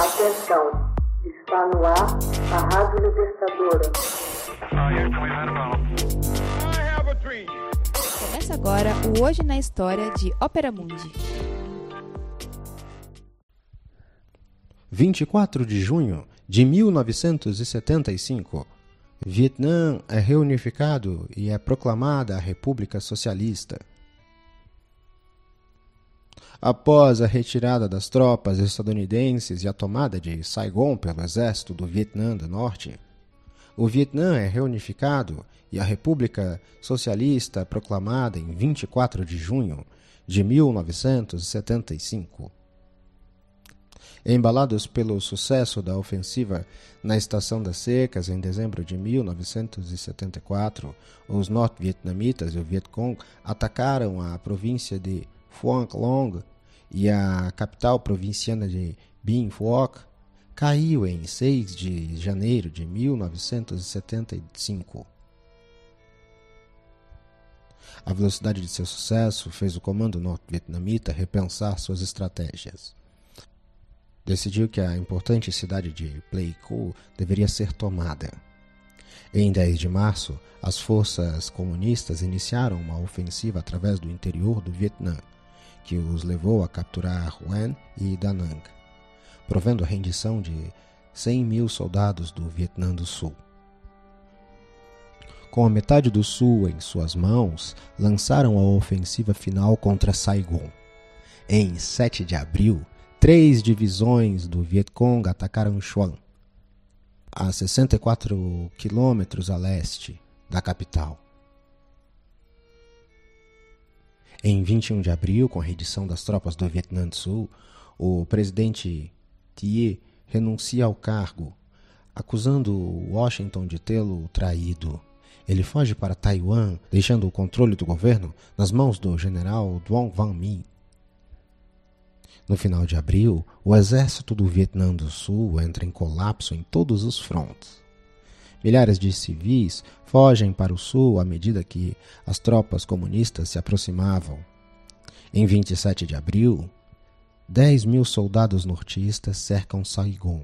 Atenção, está no ar a Rádio Libertadora. Começa agora o Hoje na História de Ópera Mundi. 24 de junho de 1975. Vietnã é reunificado e é proclamada a República Socialista. Após a retirada das tropas estadunidenses e a tomada de Saigon pelo exército do Vietnã do Norte, o Vietnã é reunificado e a República Socialista proclamada em 24 de junho de 1975. Embalados pelo sucesso da ofensiva na Estação das Secas em dezembro de 1974, os norte-vietnamitas e o Vietcong atacaram a província de Phuong Long e a capital provinciana de Binh Phuoc caiu em 6 de janeiro de 1975. A velocidade de seu sucesso fez o comando norte-vietnamita repensar suas estratégias decidiu que a importante cidade de Pleiku deveria ser tomada. Em 10 de março, as forças comunistas iniciaram uma ofensiva através do interior do Vietnã, que os levou a capturar Huen e Da Nang, provendo a rendição de 100 mil soldados do Vietnã do Sul. Com a metade do Sul em suas mãos, lançaram a ofensiva final contra Saigon. Em 7 de abril, três divisões do Vietcong atacaram Xuan, a 64 quilômetros a leste da capital. Em 21 de abril, com a redição das tropas do Vietnã do Sul, o presidente Thiers renuncia ao cargo, acusando Washington de tê-lo traído. Ele foge para Taiwan, deixando o controle do governo nas mãos do general Duong Van My, no final de abril, o exército do Vietnã do Sul entra em colapso em todos os frontes. Milhares de civis fogem para o sul à medida que as tropas comunistas se aproximavam. Em 27 de abril, 10 mil soldados nortistas cercam Saigon,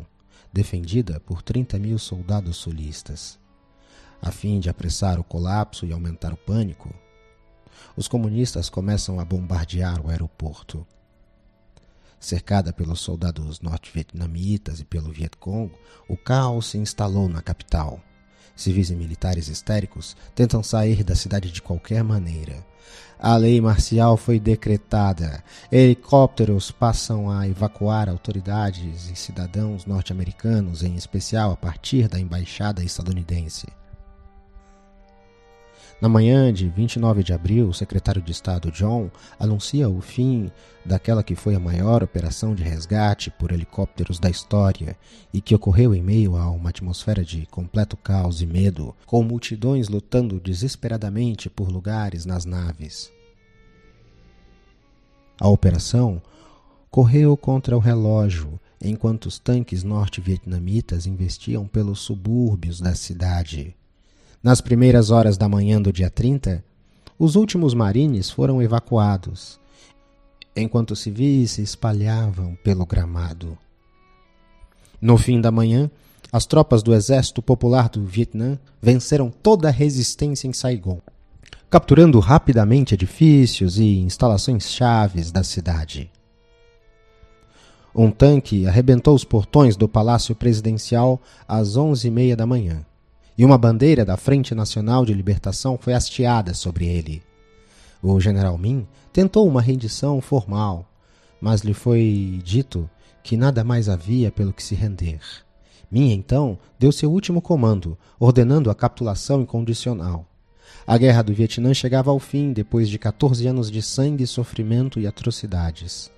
defendida por 30 mil soldados sulistas. A fim de apressar o colapso e aumentar o pânico, os comunistas começam a bombardear o aeroporto. Cercada pelos soldados norte-vietnamitas e pelo Vietcong, o caos se instalou na capital. Civis e militares histéricos tentam sair da cidade de qualquer maneira. A lei marcial foi decretada. Helicópteros passam a evacuar autoridades e cidadãos norte-americanos, em especial a partir da embaixada estadunidense. Na manhã de 29 de abril, o secretário de Estado John anuncia o fim daquela que foi a maior operação de resgate por helicópteros da história e que ocorreu em meio a uma atmosfera de completo caos e medo, com multidões lutando desesperadamente por lugares nas naves. A operação correu contra o relógio enquanto os tanques norte-vietnamitas investiam pelos subúrbios da cidade. Nas primeiras horas da manhã do dia 30, os últimos marines foram evacuados, enquanto civis se espalhavam pelo gramado. No fim da manhã, as tropas do Exército Popular do Vietnã venceram toda a resistência em Saigon, capturando rapidamente edifícios e instalações chaves da cidade. Um tanque arrebentou os portões do Palácio Presidencial às onze e meia da manhã e uma bandeira da Frente Nacional de Libertação foi hasteada sobre ele. O general Min tentou uma rendição formal, mas lhe foi dito que nada mais havia pelo que se render. Min então deu seu último comando, ordenando a capitulação incondicional. A guerra do Vietnã chegava ao fim depois de 14 anos de sangue, sofrimento e atrocidades.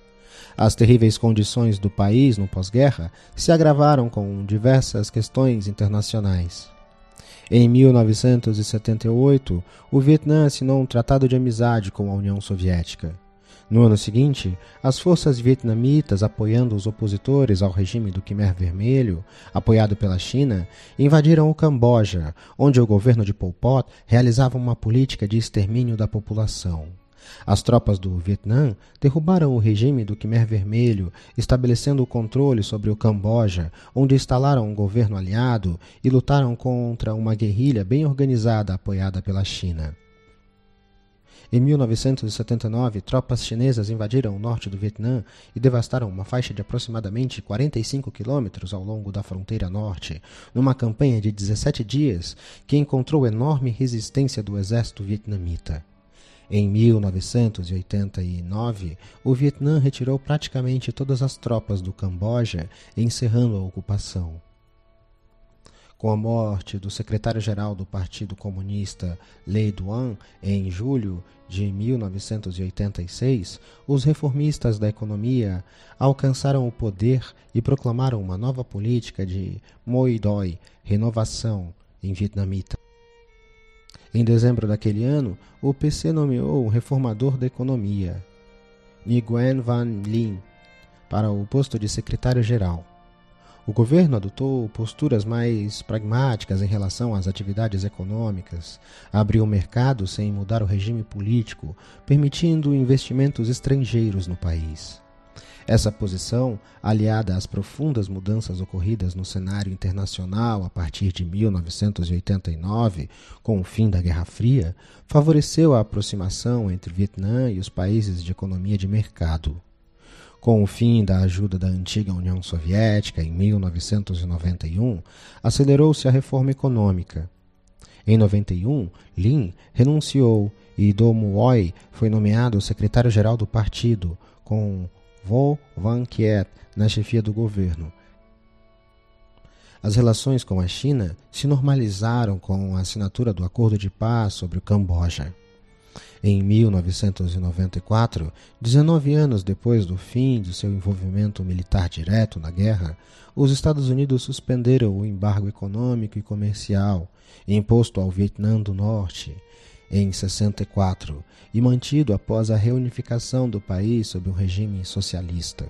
As terríveis condições do país no pós-guerra se agravaram com diversas questões internacionais. Em 1978, o Vietnã assinou um tratado de amizade com a União Soviética. No ano seguinte, as forças vietnamitas, apoiando os opositores ao regime do Khmer Vermelho, apoiado pela China, invadiram o Camboja, onde o governo de Pol Pot realizava uma política de extermínio da população. As tropas do Vietnã derrubaram o regime do Khmer Vermelho, estabelecendo o controle sobre o Camboja, onde instalaram um governo aliado e lutaram contra uma guerrilha bem organizada apoiada pela China. Em 1979, tropas chinesas invadiram o norte do Vietnã e devastaram uma faixa de aproximadamente 45 quilômetros ao longo da fronteira norte, numa campanha de 17 dias que encontrou enorme resistência do exército vietnamita. Em 1989, o Vietnã retirou praticamente todas as tropas do Camboja, encerrando a ocupação. Com a morte do secretário-geral do Partido Comunista, Lê Duan, em julho de 1986, os reformistas da economia alcançaram o poder e proclamaram uma nova política de Moi Doi, renovação, em vietnamita. Em dezembro daquele ano, o PC nomeou um reformador da economia, Nguyen Van Linh, para o posto de secretário-geral. O governo adotou posturas mais pragmáticas em relação às atividades econômicas, abriu o mercado sem mudar o regime político, permitindo investimentos estrangeiros no país. Essa posição, aliada às profundas mudanças ocorridas no cenário internacional a partir de 1989, com o fim da Guerra Fria, favoreceu a aproximação entre Vietnã e os países de economia de mercado. Com o fim da ajuda da antiga União Soviética em 1991, acelerou-se a reforma econômica. Em 91, Lin renunciou e Do Muoi foi nomeado secretário-geral do partido, com Vo Van Kiet na chefia do governo. As relações com a China se normalizaram com a assinatura do Acordo de Paz sobre o Camboja. Em 1994, 19 anos depois do fim de seu envolvimento militar direto na guerra, os Estados Unidos suspenderam o embargo econômico e comercial imposto ao Vietnã do Norte em 64 e mantido após a reunificação do país sob um regime socialista.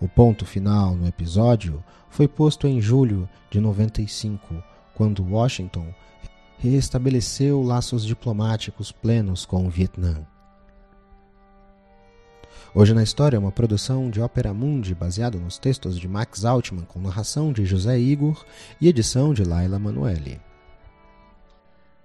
O ponto final no episódio foi posto em julho de 95, quando Washington reestabeleceu laços diplomáticos plenos com o Vietnã. Hoje na História é uma produção de Ópera Mundi baseado nos textos de Max Altman com narração de José Igor e edição de Laila Manuelle.